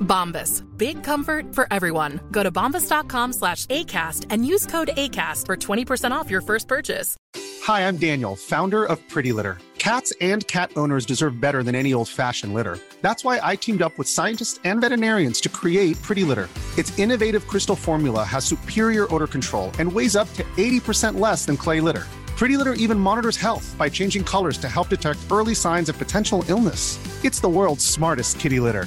Bombas. Big comfort for everyone. Go to bombas.com slash ACAST and use code ACAST for 20% off your first purchase. Hi, I'm Daniel, founder of Pretty Litter. Cats and cat owners deserve better than any old fashioned litter. That's why I teamed up with scientists and veterinarians to create Pretty Litter. Its innovative crystal formula has superior odor control and weighs up to 80% less than clay litter. Pretty Litter even monitors health by changing colors to help detect early signs of potential illness. It's the world's smartest kitty litter.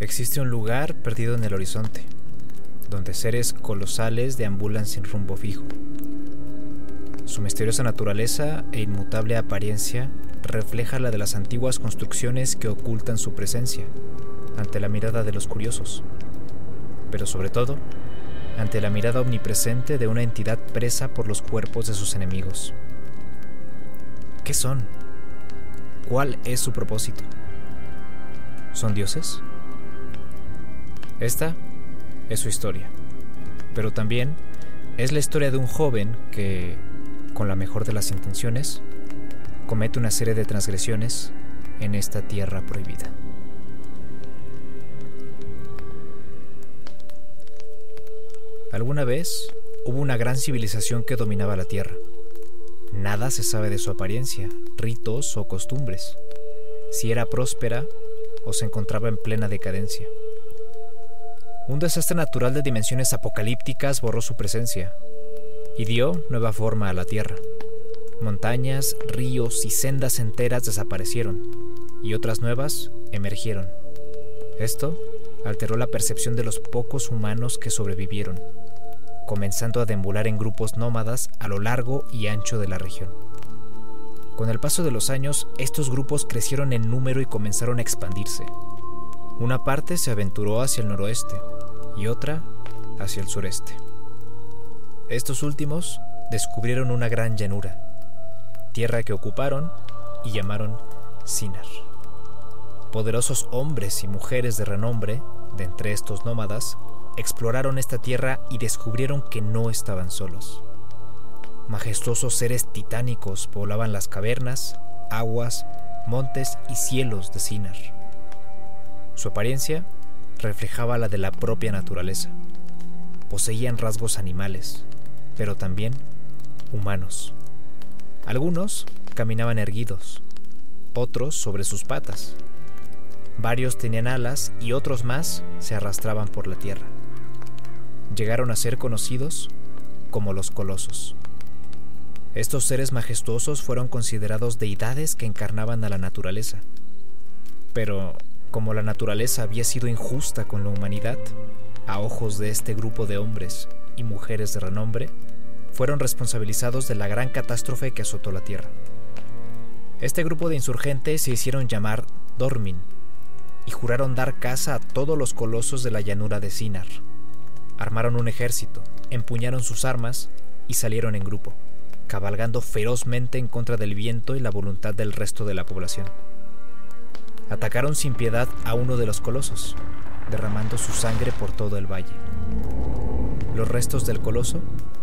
Existe un lugar perdido en el horizonte, donde seres colosales deambulan sin rumbo fijo. Su misteriosa naturaleza e inmutable apariencia refleja la de las antiguas construcciones que ocultan su presencia ante la mirada de los curiosos, pero sobre todo ante la mirada omnipresente de una entidad presa por los cuerpos de sus enemigos. ¿Qué son? ¿Cuál es su propósito? ¿Son dioses? Esta es su historia, pero también es la historia de un joven que, con la mejor de las intenciones, comete una serie de transgresiones en esta tierra prohibida. Alguna vez hubo una gran civilización que dominaba la tierra. Nada se sabe de su apariencia, ritos o costumbres, si era próspera o se encontraba en plena decadencia. Un desastre natural de dimensiones apocalípticas borró su presencia y dio nueva forma a la Tierra. Montañas, ríos y sendas enteras desaparecieron y otras nuevas emergieron. Esto alteró la percepción de los pocos humanos que sobrevivieron, comenzando a deambular en grupos nómadas a lo largo y ancho de la región. Con el paso de los años, estos grupos crecieron en número y comenzaron a expandirse. Una parte se aventuró hacia el noroeste y otra hacia el sureste. Estos últimos descubrieron una gran llanura, tierra que ocuparon y llamaron Sinar. Poderosos hombres y mujeres de renombre, de entre estos nómadas, exploraron esta tierra y descubrieron que no estaban solos. Majestuosos seres titánicos poblaban las cavernas, aguas, montes y cielos de Sinar. Su apariencia reflejaba la de la propia naturaleza. Poseían rasgos animales, pero también humanos. Algunos caminaban erguidos, otros sobre sus patas. Varios tenían alas y otros más se arrastraban por la tierra. Llegaron a ser conocidos como los colosos. Estos seres majestuosos fueron considerados deidades que encarnaban a la naturaleza. Pero como la naturaleza había sido injusta con la humanidad, a ojos de este grupo de hombres y mujeres de renombre, fueron responsabilizados de la gran catástrofe que azotó la Tierra. Este grupo de insurgentes se hicieron llamar Dormin y juraron dar caza a todos los colosos de la llanura de Sinar. Armaron un ejército, empuñaron sus armas y salieron en grupo, cabalgando ferozmente en contra del viento y la voluntad del resto de la población atacaron sin piedad a uno de los colosos, derramando su sangre por todo el valle. Los restos del coloso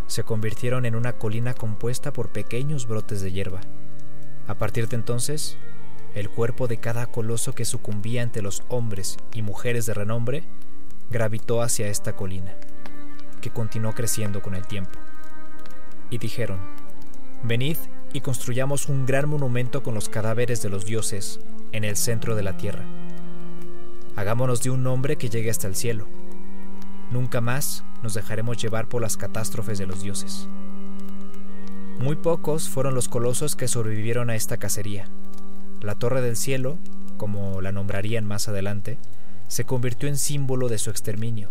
se convirtieron en una colina compuesta por pequeños brotes de hierba. A partir de entonces, el cuerpo de cada coloso que sucumbía ante los hombres y mujeres de renombre gravitó hacia esta colina, que continuó creciendo con el tiempo. Y dijeron, venid y construyamos un gran monumento con los cadáveres de los dioses en el centro de la tierra. Hagámonos de un nombre que llegue hasta el cielo. Nunca más nos dejaremos llevar por las catástrofes de los dioses. Muy pocos fueron los colosos que sobrevivieron a esta cacería. La Torre del Cielo, como la nombrarían más adelante, se convirtió en símbolo de su exterminio.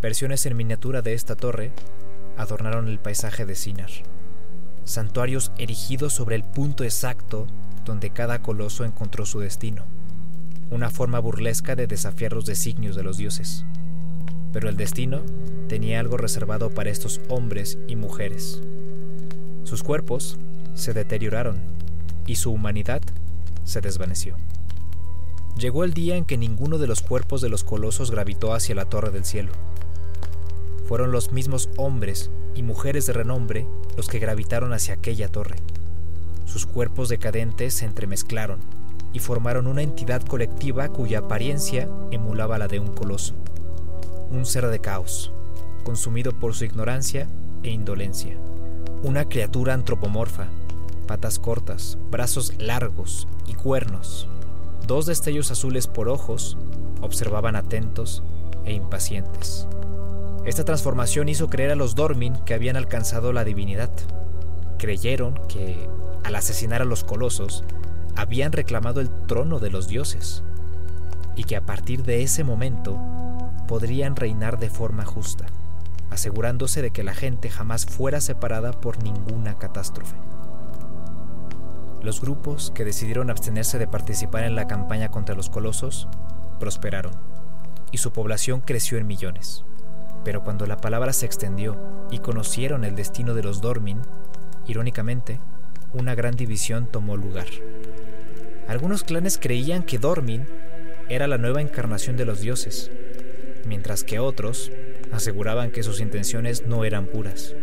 Versiones en miniatura de esta torre adornaron el paisaje de Sinar. Santuarios erigidos sobre el punto exacto donde cada coloso encontró su destino. Una forma burlesca de desafiar los designios de los dioses. Pero el destino tenía algo reservado para estos hombres y mujeres. Sus cuerpos se deterioraron y su humanidad se desvaneció. Llegó el día en que ninguno de los cuerpos de los colosos gravitó hacia la torre del cielo. Fueron los mismos hombres y mujeres de renombre los que gravitaron hacia aquella torre. Sus cuerpos decadentes se entremezclaron y formaron una entidad colectiva cuya apariencia emulaba la de un coloso. Un ser de caos, consumido por su ignorancia e indolencia. Una criatura antropomorfa, patas cortas, brazos largos y cuernos, Dos destellos azules por ojos observaban atentos e impacientes. Esta transformación hizo creer a los Dormin que habían alcanzado la divinidad. Creyeron que, al asesinar a los colosos, habían reclamado el trono de los dioses, y que a partir de ese momento podrían reinar de forma justa, asegurándose de que la gente jamás fuera separada por ninguna catástrofe. Los grupos que decidieron abstenerse de participar en la campaña contra los colosos prosperaron y su población creció en millones. Pero cuando la palabra se extendió y conocieron el destino de los Dormin, irónicamente, una gran división tomó lugar. Algunos clanes creían que Dormin era la nueva encarnación de los dioses, mientras que otros aseguraban que sus intenciones no eran puras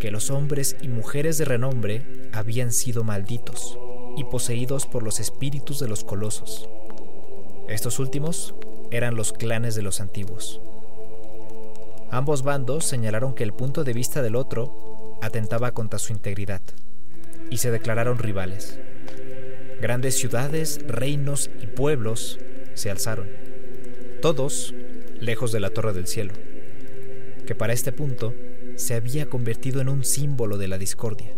que los hombres y mujeres de renombre habían sido malditos y poseídos por los espíritus de los colosos. Estos últimos eran los clanes de los antiguos. Ambos bandos señalaron que el punto de vista del otro atentaba contra su integridad y se declararon rivales. Grandes ciudades, reinos y pueblos se alzaron, todos lejos de la Torre del Cielo, que para este punto se había convertido en un símbolo de la discordia.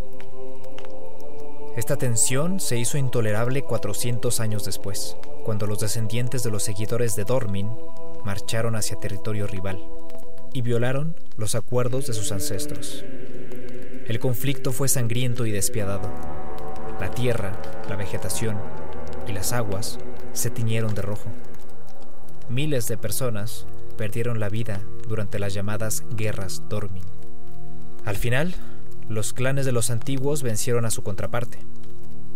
Esta tensión se hizo intolerable 400 años después, cuando los descendientes de los seguidores de Dormin marcharon hacia territorio rival y violaron los acuerdos de sus ancestros. El conflicto fue sangriento y despiadado. La tierra, la vegetación y las aguas se tiñeron de rojo. Miles de personas perdieron la vida durante las llamadas guerras Dormin. Al final, los clanes de los antiguos vencieron a su contraparte.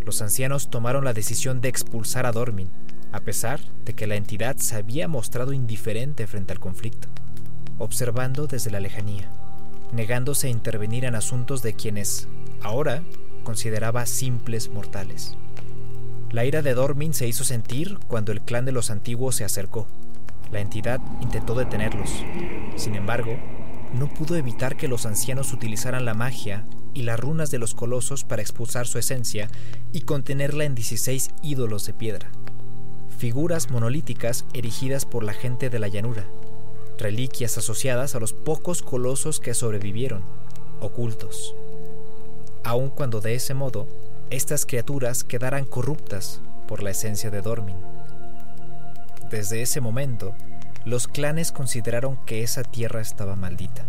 Los ancianos tomaron la decisión de expulsar a Dormin, a pesar de que la entidad se había mostrado indiferente frente al conflicto, observando desde la lejanía, negándose a intervenir en asuntos de quienes, ahora, consideraba simples mortales. La ira de Dormin se hizo sentir cuando el clan de los antiguos se acercó. La entidad intentó detenerlos. Sin embargo, no pudo evitar que los ancianos utilizaran la magia y las runas de los colosos para expulsar su esencia y contenerla en 16 ídolos de piedra, figuras monolíticas erigidas por la gente de la llanura, reliquias asociadas a los pocos colosos que sobrevivieron, ocultos. Aun cuando de ese modo estas criaturas quedaran corruptas por la esencia de Dormin. Desde ese momento, los clanes consideraron que esa tierra estaba maldita,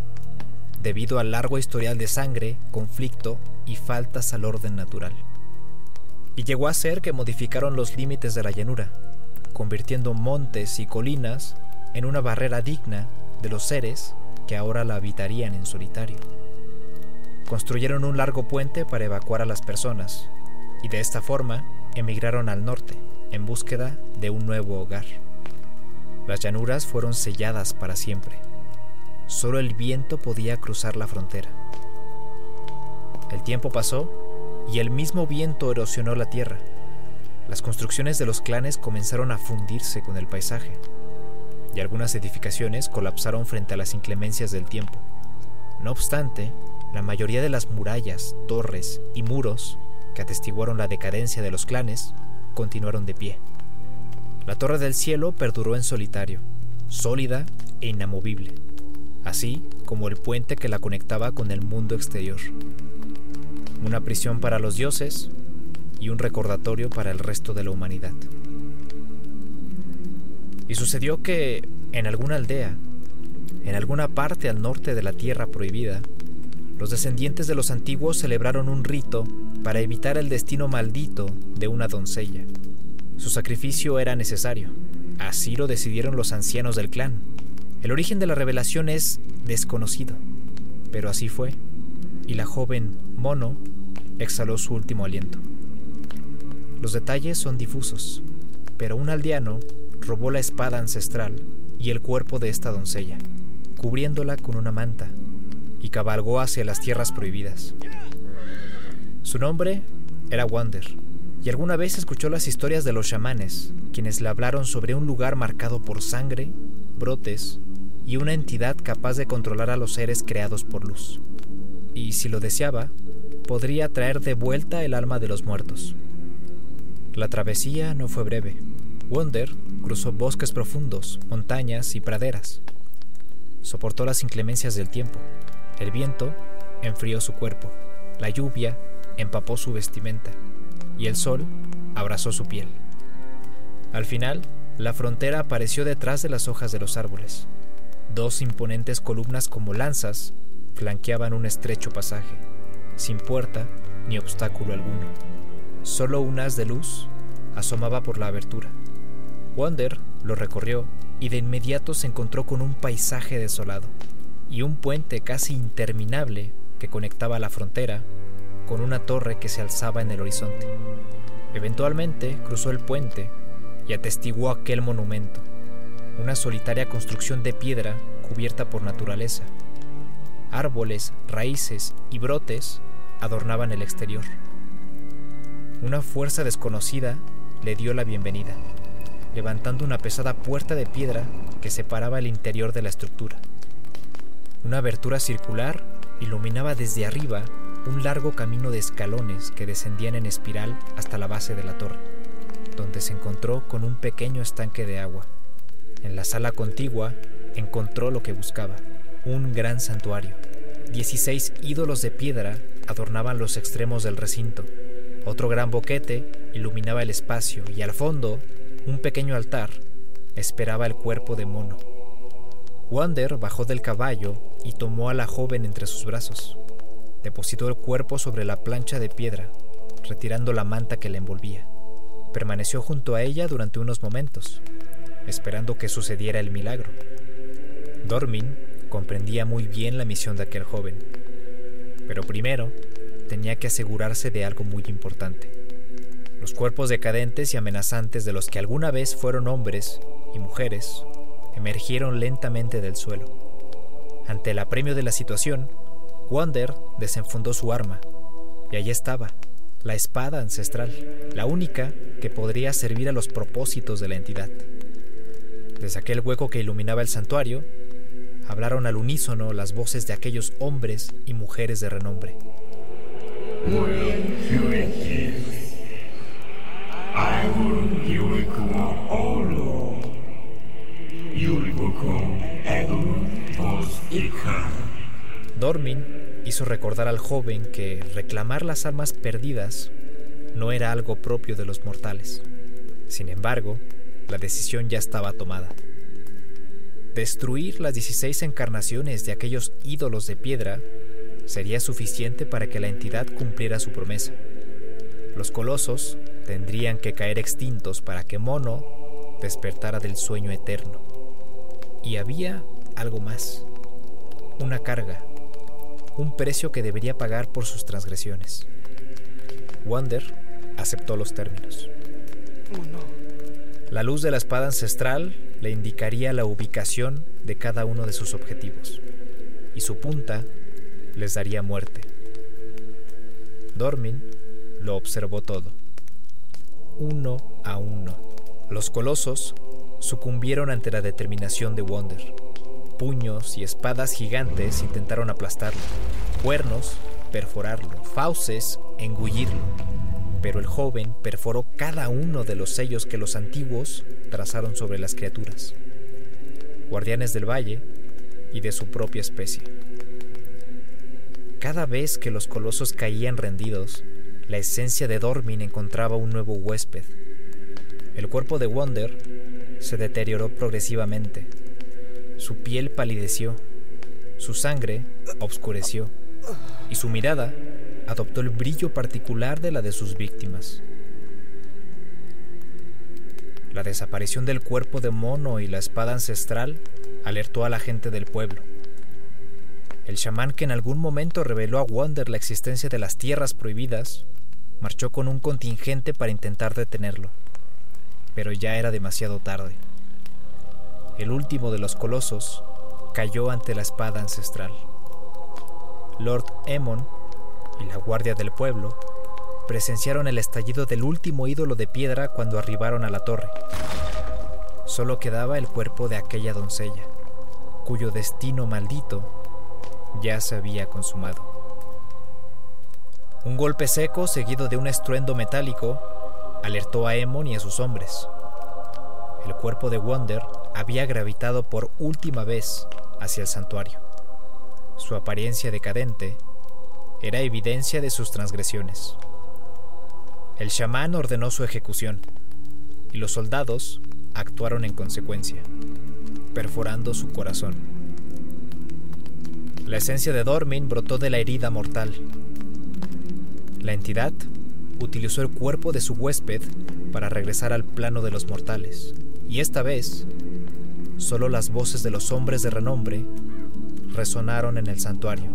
debido al largo historial de sangre, conflicto y faltas al orden natural. Y llegó a ser que modificaron los límites de la llanura, convirtiendo montes y colinas en una barrera digna de los seres que ahora la habitarían en solitario. Construyeron un largo puente para evacuar a las personas, y de esta forma emigraron al norte en búsqueda de un nuevo hogar. Las llanuras fueron selladas para siempre. solo el viento podía cruzar la frontera. El tiempo pasó y el mismo viento erosionó la tierra. Las construcciones de los clanes comenzaron a fundirse con el paisaje y algunas edificaciones colapsaron frente a las inclemencias del tiempo. No obstante, la mayoría de las murallas, torres y muros que atestiguaron la decadencia de los clanes continuaron de pie. La Torre del Cielo perduró en solitario, sólida e inamovible, así como el puente que la conectaba con el mundo exterior. Una prisión para los dioses y un recordatorio para el resto de la humanidad. Y sucedió que en alguna aldea, en alguna parte al norte de la tierra prohibida, los descendientes de los antiguos celebraron un rito para evitar el destino maldito de una doncella. Su sacrificio era necesario. Así lo decidieron los ancianos del clan. El origen de la revelación es desconocido, pero así fue, y la joven Mono exhaló su último aliento. Los detalles son difusos, pero un aldeano robó la espada ancestral y el cuerpo de esta doncella, cubriéndola con una manta, y cabalgó hacia las tierras prohibidas. Su nombre era Wander, y alguna vez escuchó las historias de los chamanes, quienes le hablaron sobre un lugar marcado por sangre, brotes y una entidad capaz de controlar a los seres creados por luz. Y si lo deseaba, podría traer de vuelta el alma de los muertos. La travesía no fue breve. Wonder cruzó bosques profundos, montañas y praderas. Soportó las inclemencias del tiempo. El viento enfrió su cuerpo. La lluvia empapó su vestimenta y el sol abrazó su piel. Al final, la frontera apareció detrás de las hojas de los árboles. Dos imponentes columnas como lanzas flanqueaban un estrecho pasaje, sin puerta ni obstáculo alguno. Solo un haz de luz asomaba por la abertura. Wander lo recorrió y de inmediato se encontró con un paisaje desolado y un puente casi interminable que conectaba la frontera con una torre que se alzaba en el horizonte. Eventualmente cruzó el puente y atestiguó aquel monumento, una solitaria construcción de piedra cubierta por naturaleza. Árboles, raíces y brotes adornaban el exterior. Una fuerza desconocida le dio la bienvenida, levantando una pesada puerta de piedra que separaba el interior de la estructura. Una abertura circular iluminaba desde arriba un largo camino de escalones que descendían en espiral hasta la base de la torre, donde se encontró con un pequeño estanque de agua. En la sala contigua encontró lo que buscaba, un gran santuario. Dieciséis ídolos de piedra adornaban los extremos del recinto. Otro gran boquete iluminaba el espacio y al fondo, un pequeño altar esperaba el cuerpo de mono. Wander bajó del caballo y tomó a la joven entre sus brazos depositó el cuerpo sobre la plancha de piedra, retirando la manta que la envolvía. Permaneció junto a ella durante unos momentos, esperando que sucediera el milagro. Dormin comprendía muy bien la misión de aquel joven, pero primero tenía que asegurarse de algo muy importante. Los cuerpos decadentes y amenazantes de los que alguna vez fueron hombres y mujeres emergieron lentamente del suelo. Ante el apremio de la situación, Wander desenfundó su arma, y allí estaba, la espada ancestral, la única que podría servir a los propósitos de la entidad. Desde aquel hueco que iluminaba el santuario, hablaron al unísono las voces de aquellos hombres y mujeres de renombre. Dormin hizo recordar al joven que reclamar las almas perdidas no era algo propio de los mortales. Sin embargo, la decisión ya estaba tomada. Destruir las 16 encarnaciones de aquellos ídolos de piedra sería suficiente para que la entidad cumpliera su promesa. Los colosos tendrían que caer extintos para que Mono despertara del sueño eterno. Y había algo más, una carga un precio que debería pagar por sus transgresiones. Wander aceptó los términos. La luz de la espada ancestral le indicaría la ubicación de cada uno de sus objetivos. y su punta les daría muerte. Dormin lo observó todo, uno a uno. Los colosos sucumbieron ante la determinación de Wonder. Puños y espadas gigantes intentaron aplastarlo, cuernos perforarlo, fauces engullirlo, pero el joven perforó cada uno de los sellos que los antiguos trazaron sobre las criaturas, guardianes del valle y de su propia especie. Cada vez que los colosos caían rendidos, la esencia de Dormin encontraba un nuevo huésped. El cuerpo de Wonder se deterioró progresivamente. Su piel palideció, su sangre obscureció y su mirada adoptó el brillo particular de la de sus víctimas. La desaparición del cuerpo de mono y la espada ancestral alertó a la gente del pueblo. El chamán que en algún momento reveló a Wonder la existencia de las tierras prohibidas, marchó con un contingente para intentar detenerlo, pero ya era demasiado tarde. El último de los colosos cayó ante la espada ancestral. Lord Emon y la guardia del pueblo presenciaron el estallido del último ídolo de piedra cuando arribaron a la torre. Solo quedaba el cuerpo de aquella doncella, cuyo destino maldito ya se había consumado. Un golpe seco seguido de un estruendo metálico alertó a Emon y a sus hombres. El cuerpo de Wonder había gravitado por última vez hacia el santuario. Su apariencia decadente era evidencia de sus transgresiones. El chamán ordenó su ejecución y los soldados actuaron en consecuencia, perforando su corazón. La esencia de Dormin brotó de la herida mortal. La entidad utilizó el cuerpo de su huésped para regresar al plano de los mortales, y esta vez solo las voces de los hombres de renombre resonaron en el santuario.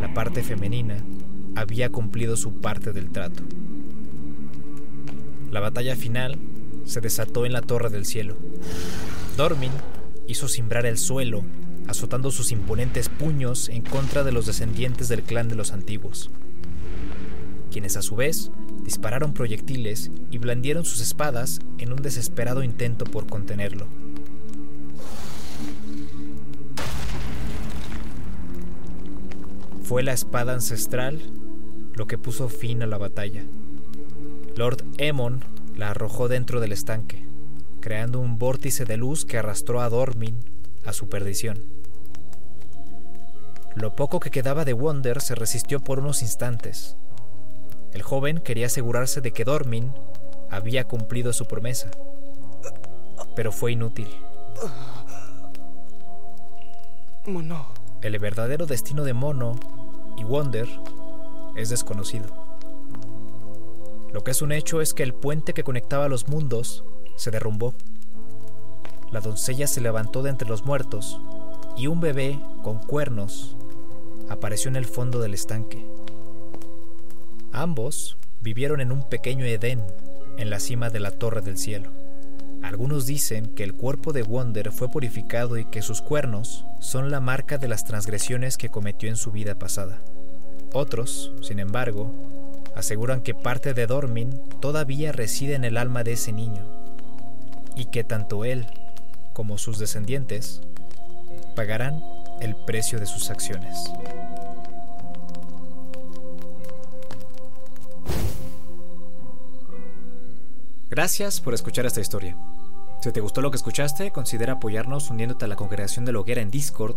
La parte femenina había cumplido su parte del trato. La batalla final se desató en la Torre del Cielo. Dormin hizo cimbrar el suelo, azotando sus imponentes puños en contra de los descendientes del clan de los antiguos, quienes a su vez dispararon proyectiles y blandieron sus espadas en un desesperado intento por contenerlo. Fue la espada ancestral lo que puso fin a la batalla. Lord Emon la arrojó dentro del estanque, creando un vórtice de luz que arrastró a Dormin a su perdición. Lo poco que quedaba de Wonder se resistió por unos instantes, el joven quería asegurarse de que Dormin había cumplido su promesa, pero fue inútil. Mono. El verdadero destino de Mono y Wonder es desconocido. Lo que es un hecho es que el puente que conectaba los mundos se derrumbó. La doncella se levantó de entre los muertos y un bebé con cuernos apareció en el fondo del estanque. Ambos vivieron en un pequeño Edén en la cima de la Torre del Cielo. Algunos dicen que el cuerpo de Wonder fue purificado y que sus cuernos son la marca de las transgresiones que cometió en su vida pasada. Otros, sin embargo, aseguran que parte de Dormin todavía reside en el alma de ese niño y que tanto él como sus descendientes pagarán el precio de sus acciones. Gracias por escuchar esta historia. Si te gustó lo que escuchaste, considera apoyarnos uniéndote a la congregación de la hoguera en Discord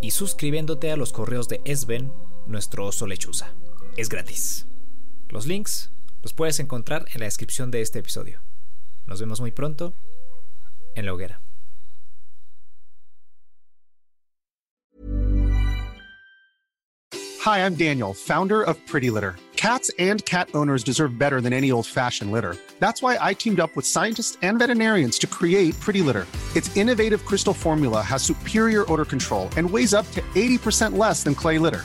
y suscribiéndote a los correos de Esben, nuestro oso lechuza. Es gratis. Los links los puedes encontrar en la descripción de este episodio. Nos vemos muy pronto en la hoguera. Hi, I'm Daniel, founder of Pretty Litter. Cats and cat owners deserve better than any old-fashioned litter. That's why I teamed up with scientists and veterinarians to create Pretty Litter. Its innovative crystal formula has superior odor control and weighs up to 80% less than clay litter.